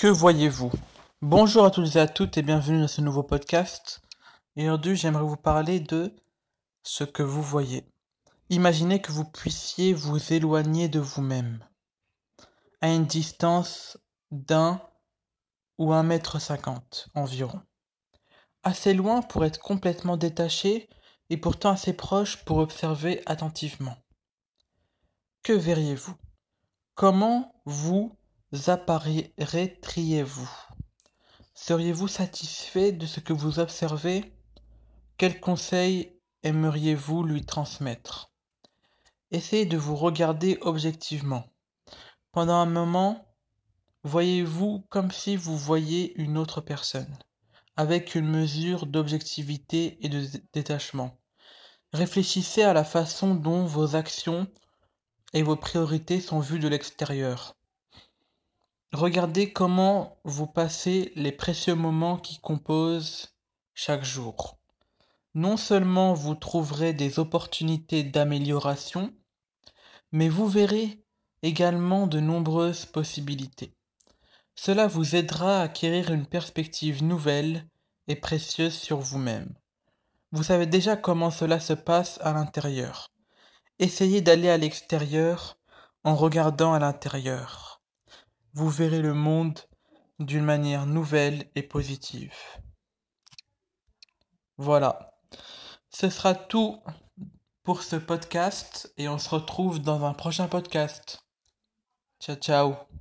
Que voyez-vous? Bonjour à tous et à toutes et bienvenue dans ce nouveau podcast. Et aujourd'hui, j'aimerais vous parler de ce que vous voyez. Imaginez que vous puissiez vous éloigner de vous-même à une distance d'un ou un mètre cinquante environ. Assez loin pour être complètement détaché et pourtant assez proche pour observer attentivement. Que verriez-vous? Comment vous apparaîtriez-vous? Seriez-vous satisfait de ce que vous observez? Quels conseils aimeriez-vous lui transmettre? Essayez de vous regarder objectivement. Pendant un moment, voyez-vous comme si vous voyiez une autre personne, avec une mesure d'objectivité et de détachement. Réfléchissez à la façon dont vos actions et vos priorités sont vues de l'extérieur. Regardez comment vous passez les précieux moments qui composent chaque jour. Non seulement vous trouverez des opportunités d'amélioration, mais vous verrez également de nombreuses possibilités. Cela vous aidera à acquérir une perspective nouvelle et précieuse sur vous-même. Vous savez déjà comment cela se passe à l'intérieur. Essayez d'aller à l'extérieur en regardant à l'intérieur vous verrez le monde d'une manière nouvelle et positive. Voilà. Ce sera tout pour ce podcast et on se retrouve dans un prochain podcast. Ciao ciao.